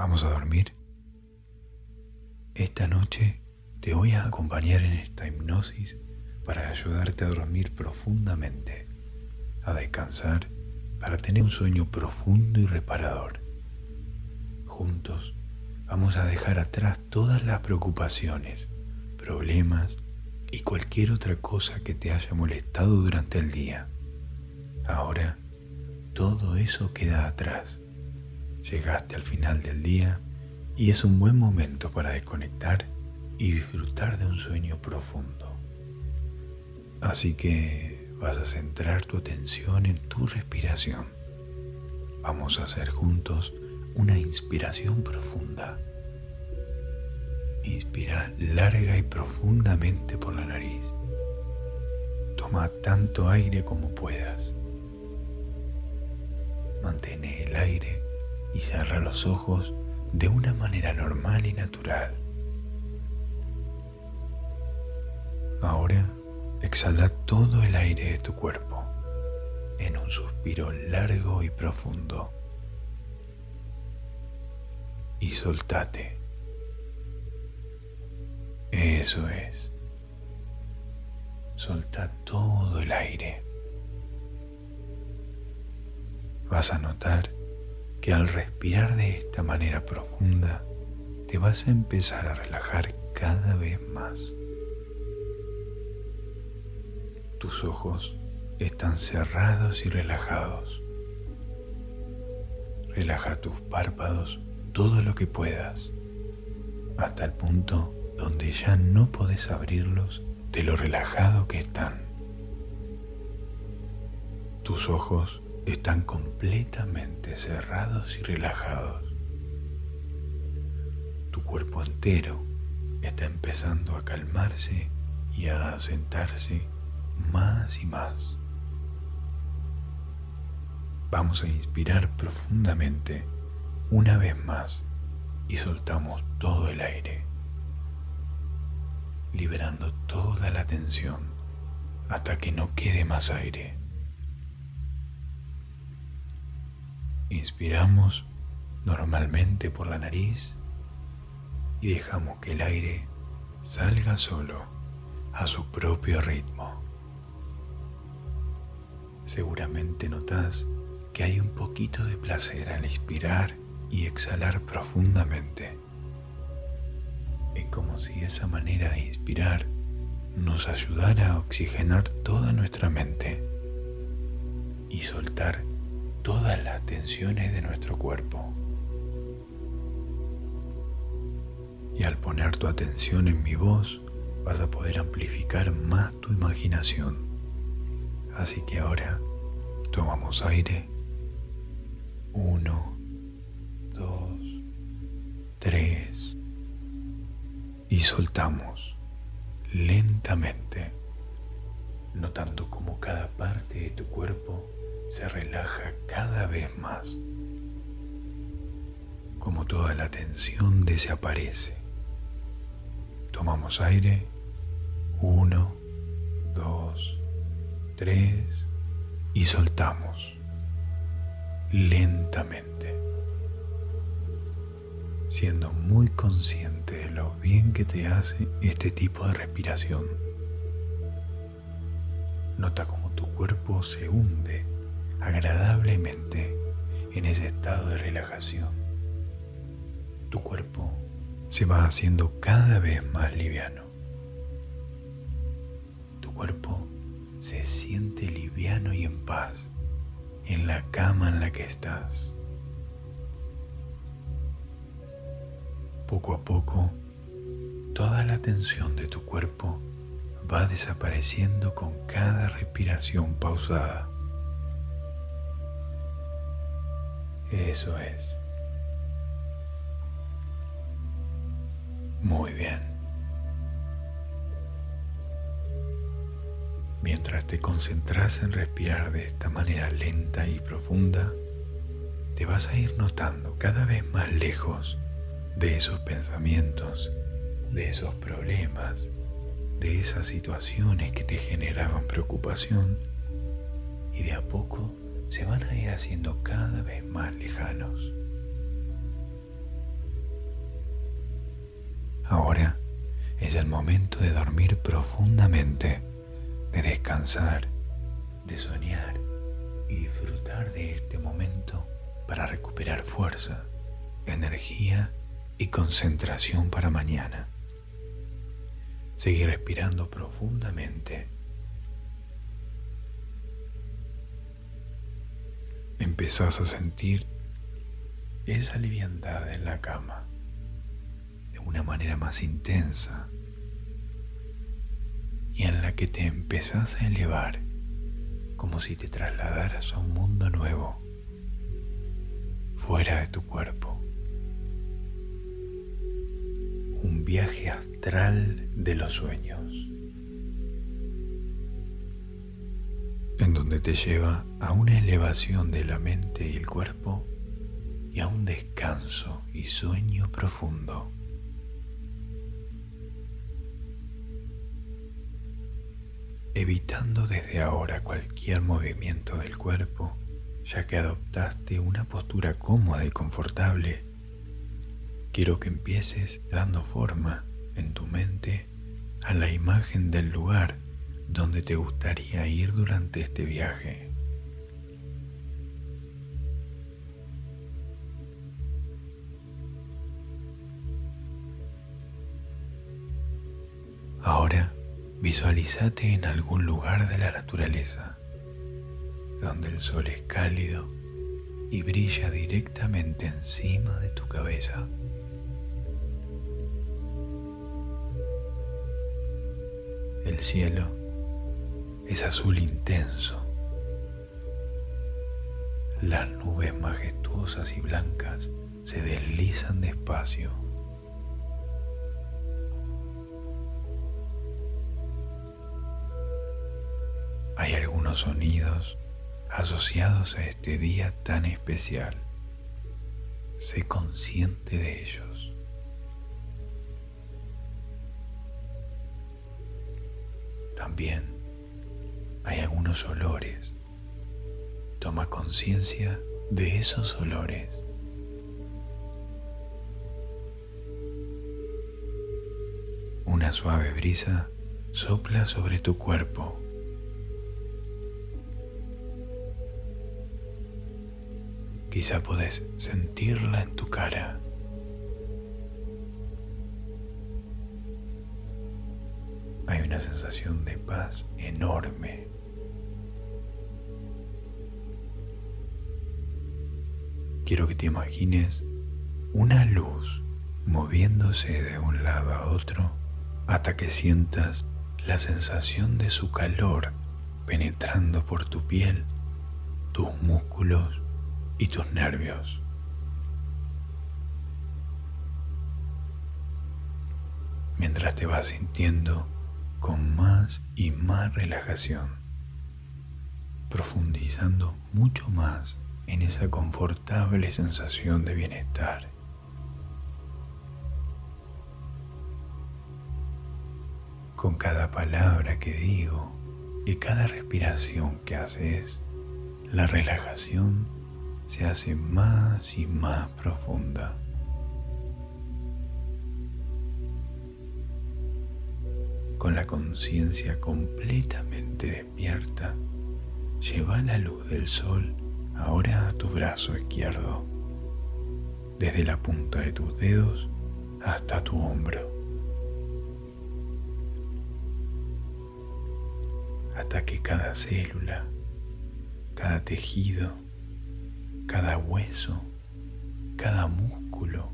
¿Vamos a dormir? Esta noche te voy a acompañar en esta hipnosis para ayudarte a dormir profundamente, a descansar, para tener un sueño profundo y reparador. Juntos vamos a dejar atrás todas las preocupaciones, problemas y cualquier otra cosa que te haya molestado durante el día. Ahora, todo eso queda atrás Llegaste al final del día y es un buen momento para desconectar y disfrutar de un sueño profundo. Así que vas a centrar tu atención en tu respiración. Vamos a hacer juntos una inspiración profunda. Inspira larga y profundamente por la nariz. Toma tanto aire como puedas. Mantén el aire y cierra los ojos de una manera normal y natural. Ahora exhala todo el aire de tu cuerpo en un suspiro largo y profundo. Y soltate. Eso es. Solta todo el aire. Vas a notar que al respirar de esta manera profunda te vas a empezar a relajar cada vez más. Tus ojos están cerrados y relajados. Relaja tus párpados todo lo que puedas, hasta el punto donde ya no podés abrirlos de lo relajado que están. Tus ojos están completamente cerrados y relajados. Tu cuerpo entero está empezando a calmarse y a sentarse más y más. Vamos a inspirar profundamente una vez más y soltamos todo el aire, liberando toda la tensión hasta que no quede más aire. Inspiramos normalmente por la nariz y dejamos que el aire salga solo a su propio ritmo. Seguramente notas que hay un poquito de placer al inspirar y exhalar profundamente. Es como si esa manera de inspirar nos ayudara a oxigenar toda nuestra mente y soltar todas las tensiones de nuestro cuerpo. Y al poner tu atención en mi voz, vas a poder amplificar más tu imaginación. Así que ahora tomamos aire. Uno, dos, tres. Y soltamos lentamente, notando como cada parte de tu cuerpo se relaja cada vez más, como toda la tensión desaparece. Tomamos aire, uno, dos, tres, y soltamos. Lentamente, siendo muy consciente de lo bien que te hace este tipo de respiración. Nota cómo tu cuerpo se hunde agradablemente en ese estado de relajación. Tu cuerpo se va haciendo cada vez más liviano. Tu cuerpo se siente liviano y en paz en la cama en la que estás. Poco a poco, toda la tensión de tu cuerpo va desapareciendo con cada respiración pausada. Eso es. Muy bien. Mientras te concentras en respirar de esta manera lenta y profunda, te vas a ir notando cada vez más lejos de esos pensamientos, de esos problemas, de esas situaciones que te generaban preocupación y de a poco se van a ir haciendo cada vez más lejanos. Ahora es el momento de dormir profundamente, de descansar, de soñar y disfrutar de este momento para recuperar fuerza, energía y concentración para mañana. Seguir respirando profundamente. Empezás a sentir esa liviandad en la cama de una manera más intensa y en la que te empezás a elevar como si te trasladaras a un mundo nuevo fuera de tu cuerpo. Un viaje astral de los sueños, en donde te lleva a una elevación de la mente y el cuerpo y a un descanso y sueño profundo. evitando desde ahora cualquier movimiento del cuerpo, ya que adoptaste una postura cómoda y confortable. Quiero que empieces dando forma en tu mente a la imagen del lugar donde te gustaría ir durante este viaje. Ahora visualízate en algún lugar de la naturaleza, donde el sol es cálido y brilla directamente encima de tu cabeza. El cielo es azul intenso. Las nubes majestuosas y blancas se deslizan despacio hay algunos sonidos asociados a este día tan especial. Sé consciente de ellos. También hay algunos olores. Toma conciencia de esos olores. Una suave brisa sopla sobre tu cuerpo Quizá podés sentirla en tu cara. Hay una sensación de paz enorme. Quiero que te imagines una luz moviéndose de un lado a otro hasta que sientas la sensación de su calor penetrando por tu piel, tus músculos y tus nervios. Mientras te vas sintiendo con más y más relajación, profundizando mucho más en esa confortable sensación de bienestar. Con cada palabra que digo y cada respiración que haces, la relajación se hace más y más profunda. Con la conciencia completamente despierta, lleva la luz del sol ahora tu brazo izquierdo, desde la punta de tus dedos hasta tu hombro. Hasta que cada célula, cada tejido, cada hueso, cada músculo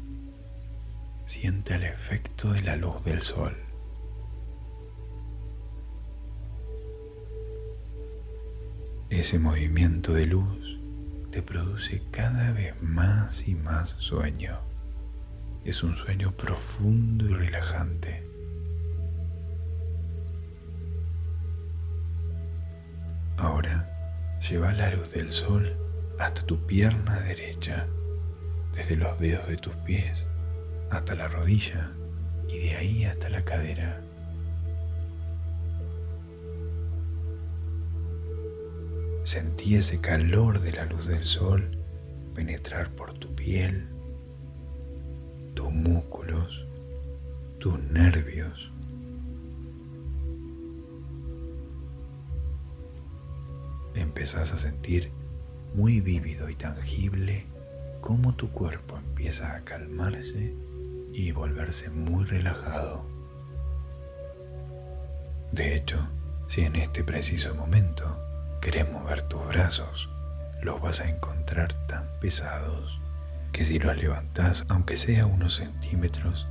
siente el efecto de la luz del sol. Ese movimiento de luz te produce cada vez más y más sueño. Es un sueño profundo y relajante. Ahora lleva la luz del sol hasta tu pierna derecha, desde los dedos de tus pies hasta la rodilla y de ahí hasta la cadera. Sentí ese calor de la luz del sol penetrar por tu piel, tus músculos, tus nervios. Empezás a sentir muy vívido y tangible cómo tu cuerpo empieza a calmarse y volverse muy relajado. De hecho, si en este preciso momento querés mover tus brazos, los vas a encontrar tan pesados que si los levantás, aunque sea unos centímetros,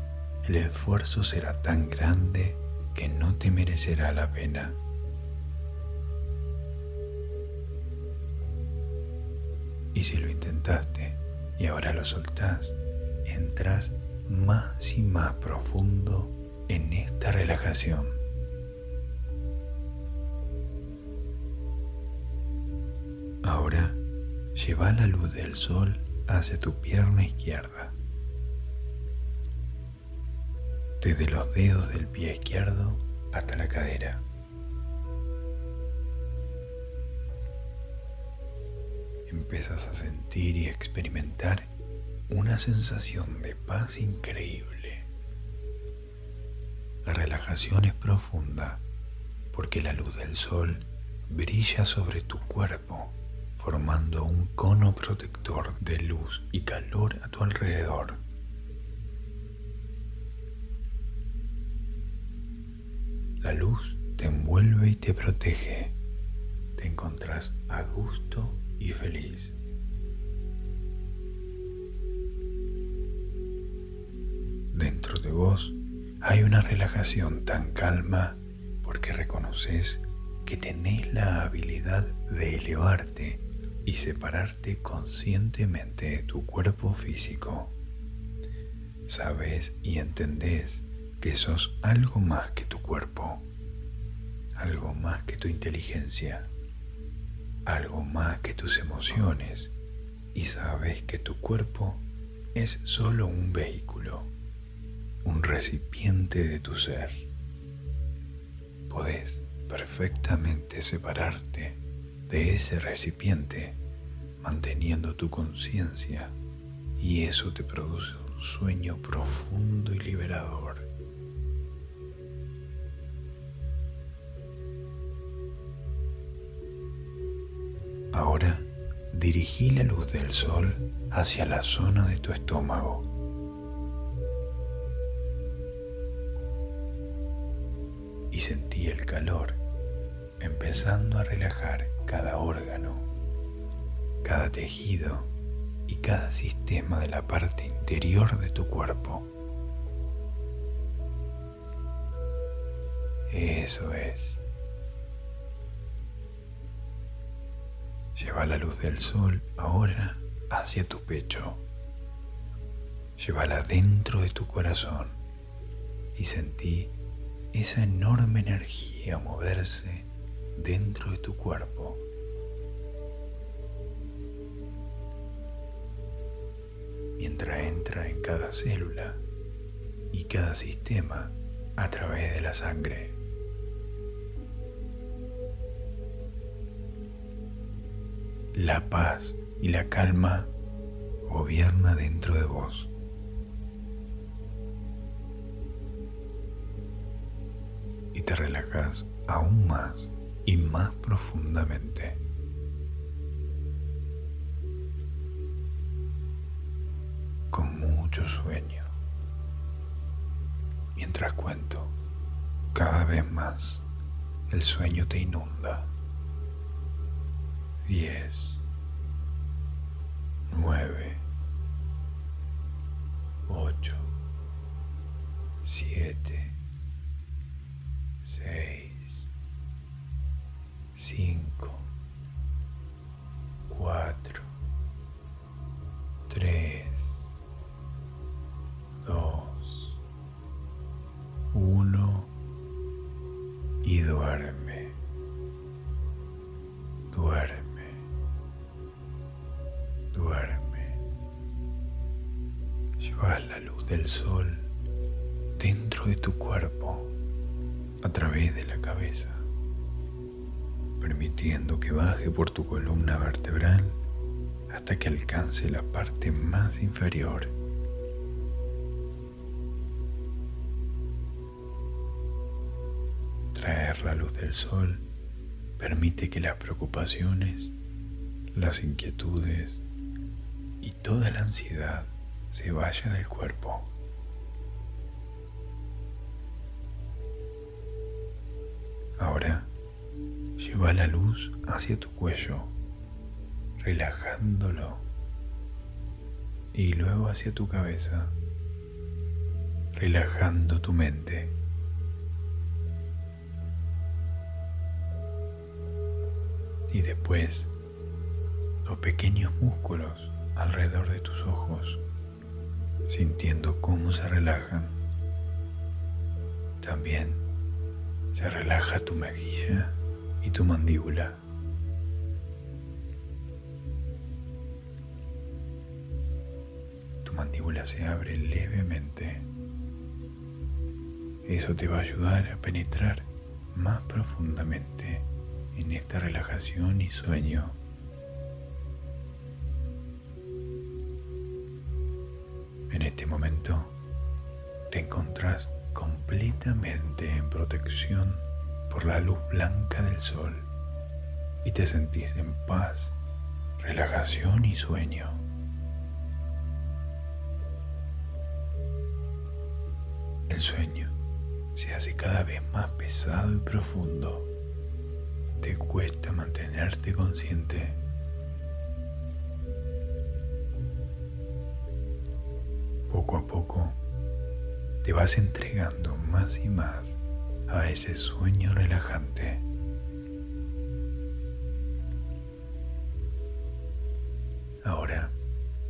el esfuerzo será tan grande que no te merecerá la pena. Y si lo intentaste y ahora lo soltás, entras más y más profundo en esta relajación. Ahora lleva la luz del sol hacia tu pierna izquierda. Desde los dedos del pie izquierdo hasta la cadera. Empiezas a sentir y experimentar una sensación de paz increíble. La relajación es profunda porque la luz del sol brilla sobre tu cuerpo formando un cono protector de luz y calor a tu alrededor. La luz te envuelve y te protege. Te encontrás a gusto y feliz. Dentro de vos hay una relajación tan calma porque reconoces que tenés la habilidad de elevarte y separarte conscientemente de tu cuerpo físico. Sabes y entendés que sos algo más que tu cuerpo, algo más que tu inteligencia, algo más que tus emociones y sabes que tu cuerpo es solo un vehículo, un recipiente de tu ser. Podés perfectamente separarte de ese recipiente, manteniendo tu conciencia, y eso te produce un sueño profundo y liberador. Ahora dirigí la luz del sol hacia la zona de tu estómago. Y sentí el calor empezando a relajar cada órgano, cada tejido y cada sistema de la parte interior de tu cuerpo. Eso es. Lleva la luz del sol ahora hacia tu pecho. Llévala dentro de tu corazón y sentí esa enorme energía moverse dentro de tu cuerpo. Mientras entra en cada célula y cada sistema a través de la sangre. La paz y la calma gobierna dentro de vos. Y te relajas aún más y más profundamente. Con mucho sueño. Mientras cuento, cada vez más el sueño te inunda. Diez, nueve, ocho, siete, seis. 5, 4, que baje por tu columna vertebral hasta que alcance la parte más inferior. Traer la luz del sol permite que las preocupaciones, las inquietudes y toda la ansiedad se vaya del cuerpo. Lleva la luz hacia tu cuello, relajándolo, y luego hacia tu cabeza, relajando tu mente. Y después los pequeños músculos alrededor de tus ojos, sintiendo cómo se relajan. También se relaja tu mejilla y tu mandíbula. Tu mandíbula se abre levemente. Eso te va a ayudar a penetrar más profundamente en esta relajación y sueño. En este momento te encontrás completamente en protección por la luz blanca del sol y te sentís en paz, relajación y sueño. El sueño se hace cada vez más pesado y profundo. Te cuesta mantenerte consciente. Poco a poco te vas entregando más y más a ese sueño relajante. Ahora,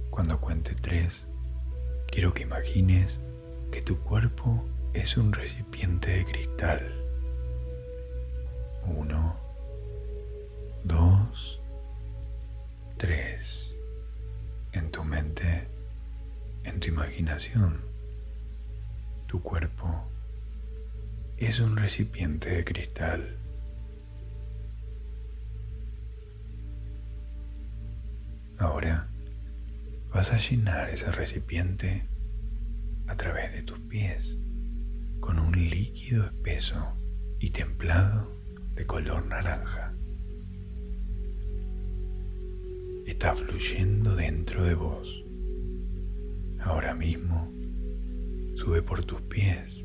cuando cuente tres, quiero que imagines que tu cuerpo es un recipiente de cristal. Uno, dos, tres. En tu mente, en tu imaginación, es un recipiente de cristal. Ahora vas a llenar ese recipiente a través de tus pies con un líquido espeso y templado de color naranja. Está fluyendo dentro de vos. Ahora mismo sube por tus pies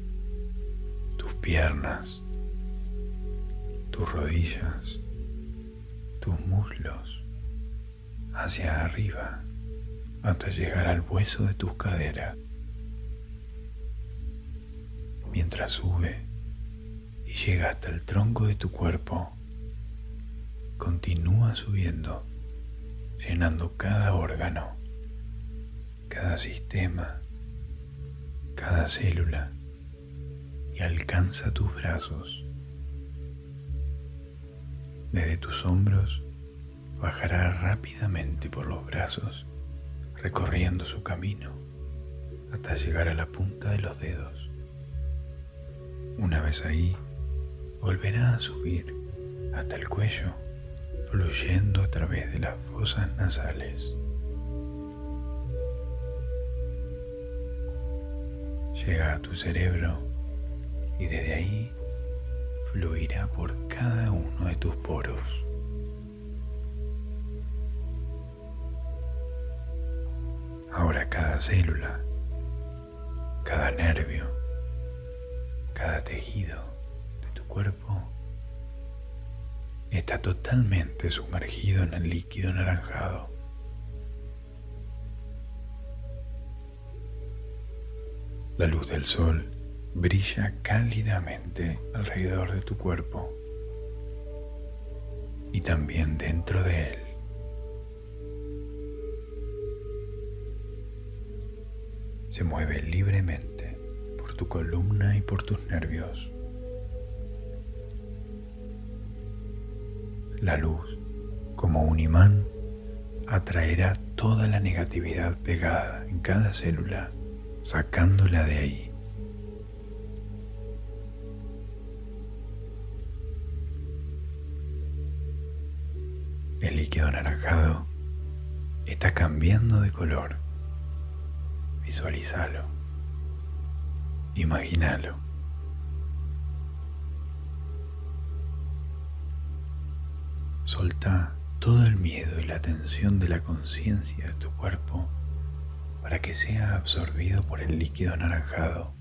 piernas, tus rodillas, tus muslos, hacia arriba hasta llegar al hueso de tus caderas. Mientras sube y llega hasta el tronco de tu cuerpo, continúa subiendo, llenando cada órgano, cada sistema, cada célula alcanza tus brazos. Desde tus hombros bajará rápidamente por los brazos, recorriendo su camino hasta llegar a la punta de los dedos. Una vez ahí, volverá a subir hasta el cuello, fluyendo a través de las fosas nasales. Llega a tu cerebro y desde ahí fluirá por cada uno de tus poros. Ahora cada célula, cada nervio, cada tejido de tu cuerpo está totalmente sumergido en el líquido anaranjado. La luz del sol brilla cálidamente alrededor de tu cuerpo y también dentro de él. Se mueve libremente por tu columna y por tus nervios. La luz, como un imán, atraerá toda la negatividad pegada en cada célula, sacándola de ahí. Líquido anaranjado está cambiando de color. Visualízalo. Imagínalo. Solta todo el miedo y la tensión de la conciencia de tu cuerpo para que sea absorbido por el líquido anaranjado.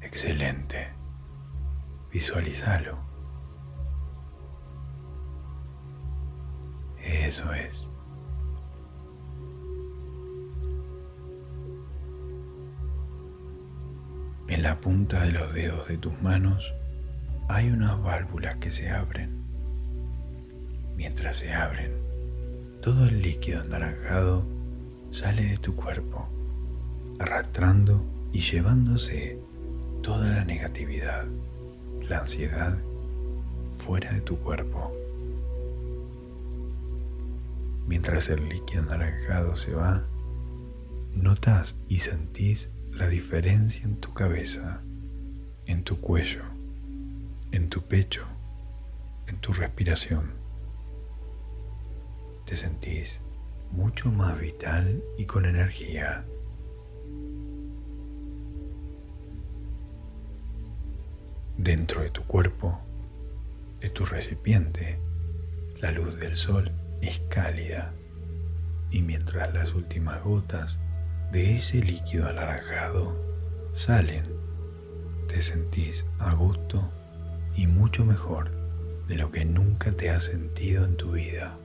Excelente. Visualizalo. Eso es. En la punta de los dedos de tus manos hay unas válvulas que se abren. Mientras se abren, todo el líquido anaranjado sale de tu cuerpo, arrastrando y llevándose toda la negatividad, la ansiedad fuera de tu cuerpo. Mientras el líquido anaranjado se va, notas y sentís la diferencia en tu cabeza, en tu cuello, en tu pecho, en tu respiración. Te sentís mucho más vital y con energía. Dentro de tu cuerpo, de tu recipiente, la luz del sol es cálida y mientras las últimas gotas de ese líquido anaranjado salen, te sentís a gusto y mucho mejor de lo que nunca te has sentido en tu vida.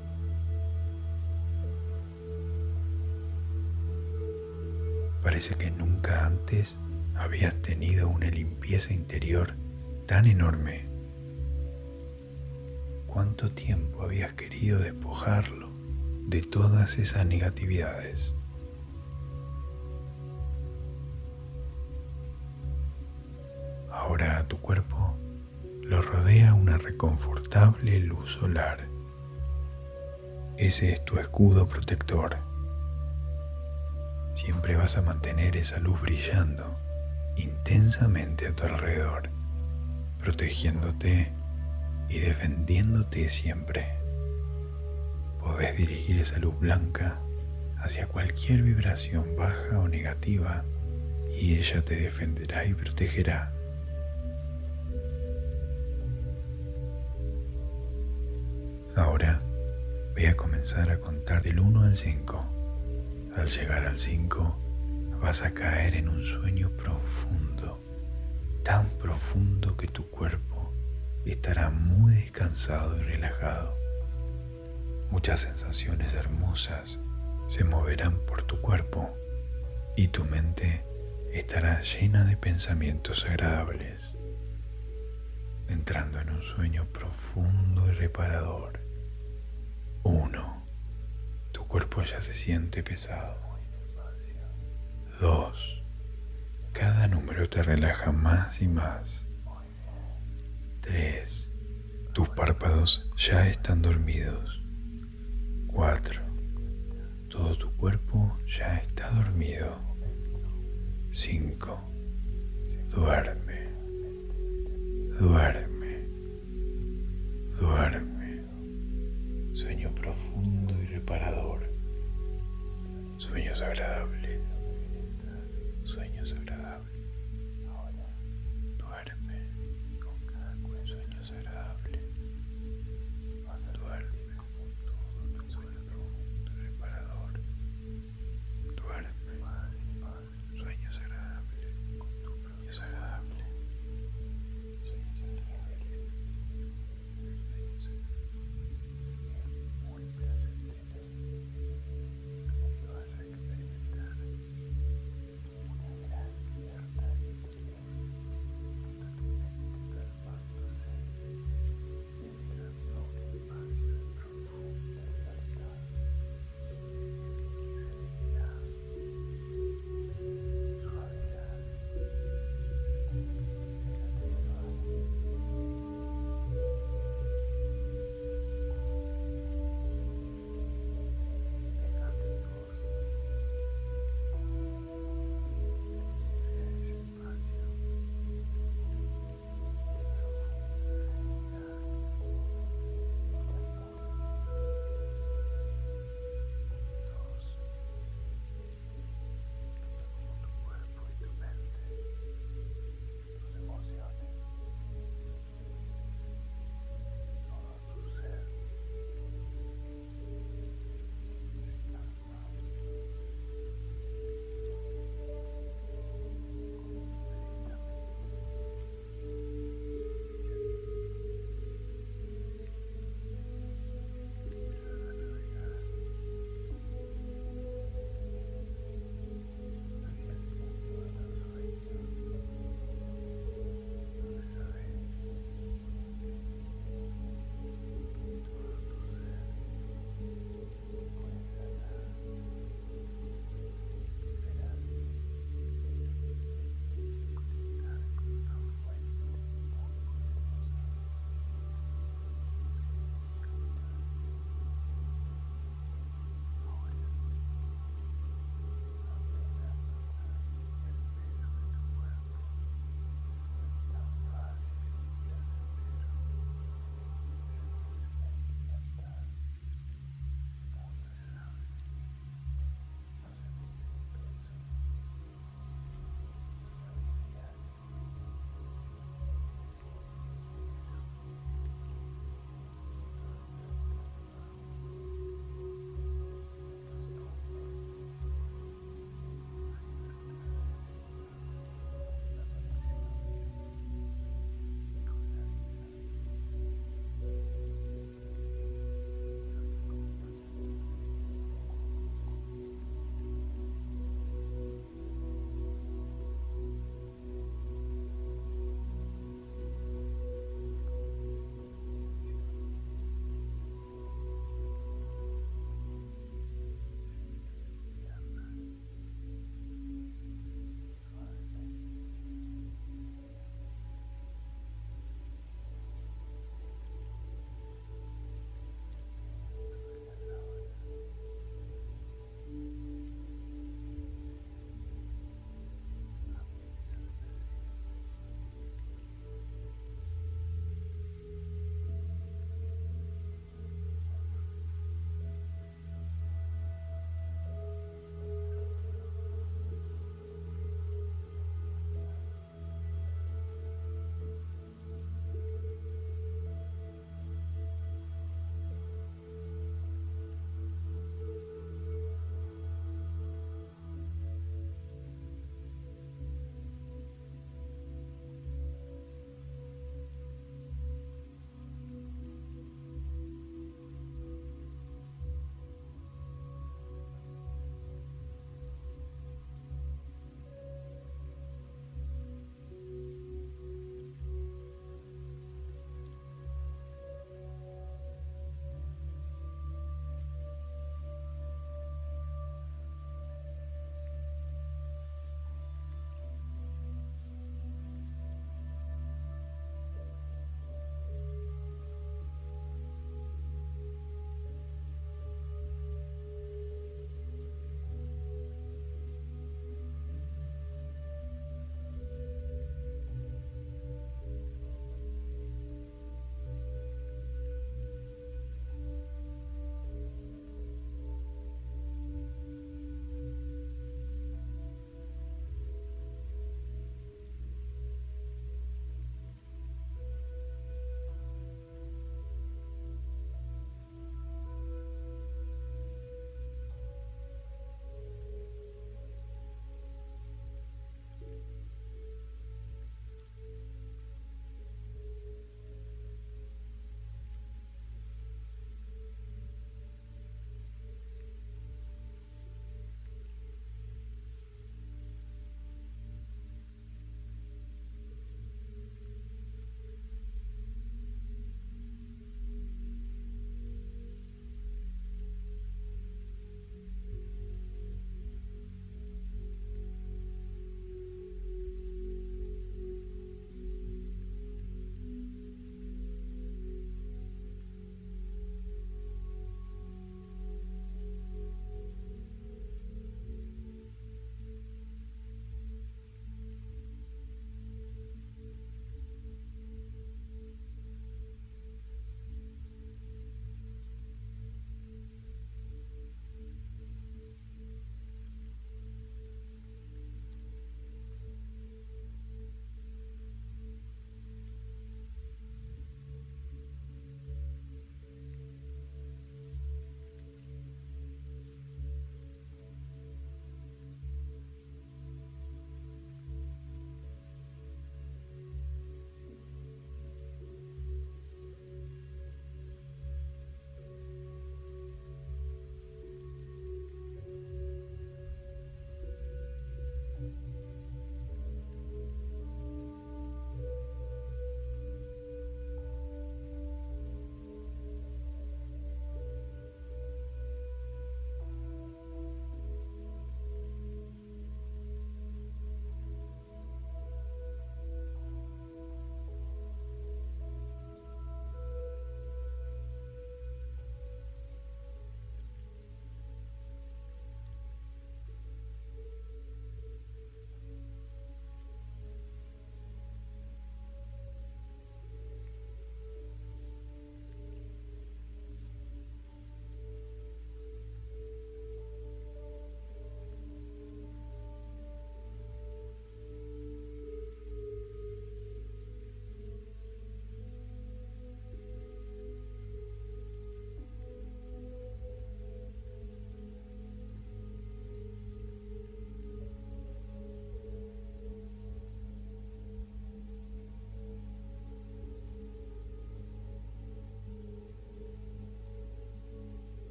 Parece que nunca antes habías tenido una limpieza interior tan enorme. ¿Cuánto tiempo habías querido despojarlo de todas esas negatividades? Ahora a tu cuerpo lo rodea una reconfortable luz solar. Ese es tu escudo protector. Siempre vas a mantener esa luz brillando intensamente a tu alrededor, protegiéndote y defendiéndote siempre. Podés dirigir esa luz blanca hacia cualquier vibración baja o negativa y ella te defenderá y protegerá. Ahora voy a comenzar a contar del 1 al 5. Al llegar al 5 vas a caer en un sueño profundo, tan profundo que tu cuerpo estará muy descansado y relajado. Muchas sensaciones hermosas se moverán por tu cuerpo y tu mente estará llena de pensamientos agradables, entrando en un sueño profundo y reparador. 1. Tu cuerpo ya se siente pesado. 2. Cada número te relaja más y más. 3. Tus párpados ya están dormidos. 4. Todo tu cuerpo ya está dormido. 5. Duerme. Duerme. Duerme sueño profundo y reparador, sueños agradables, sueños agradables.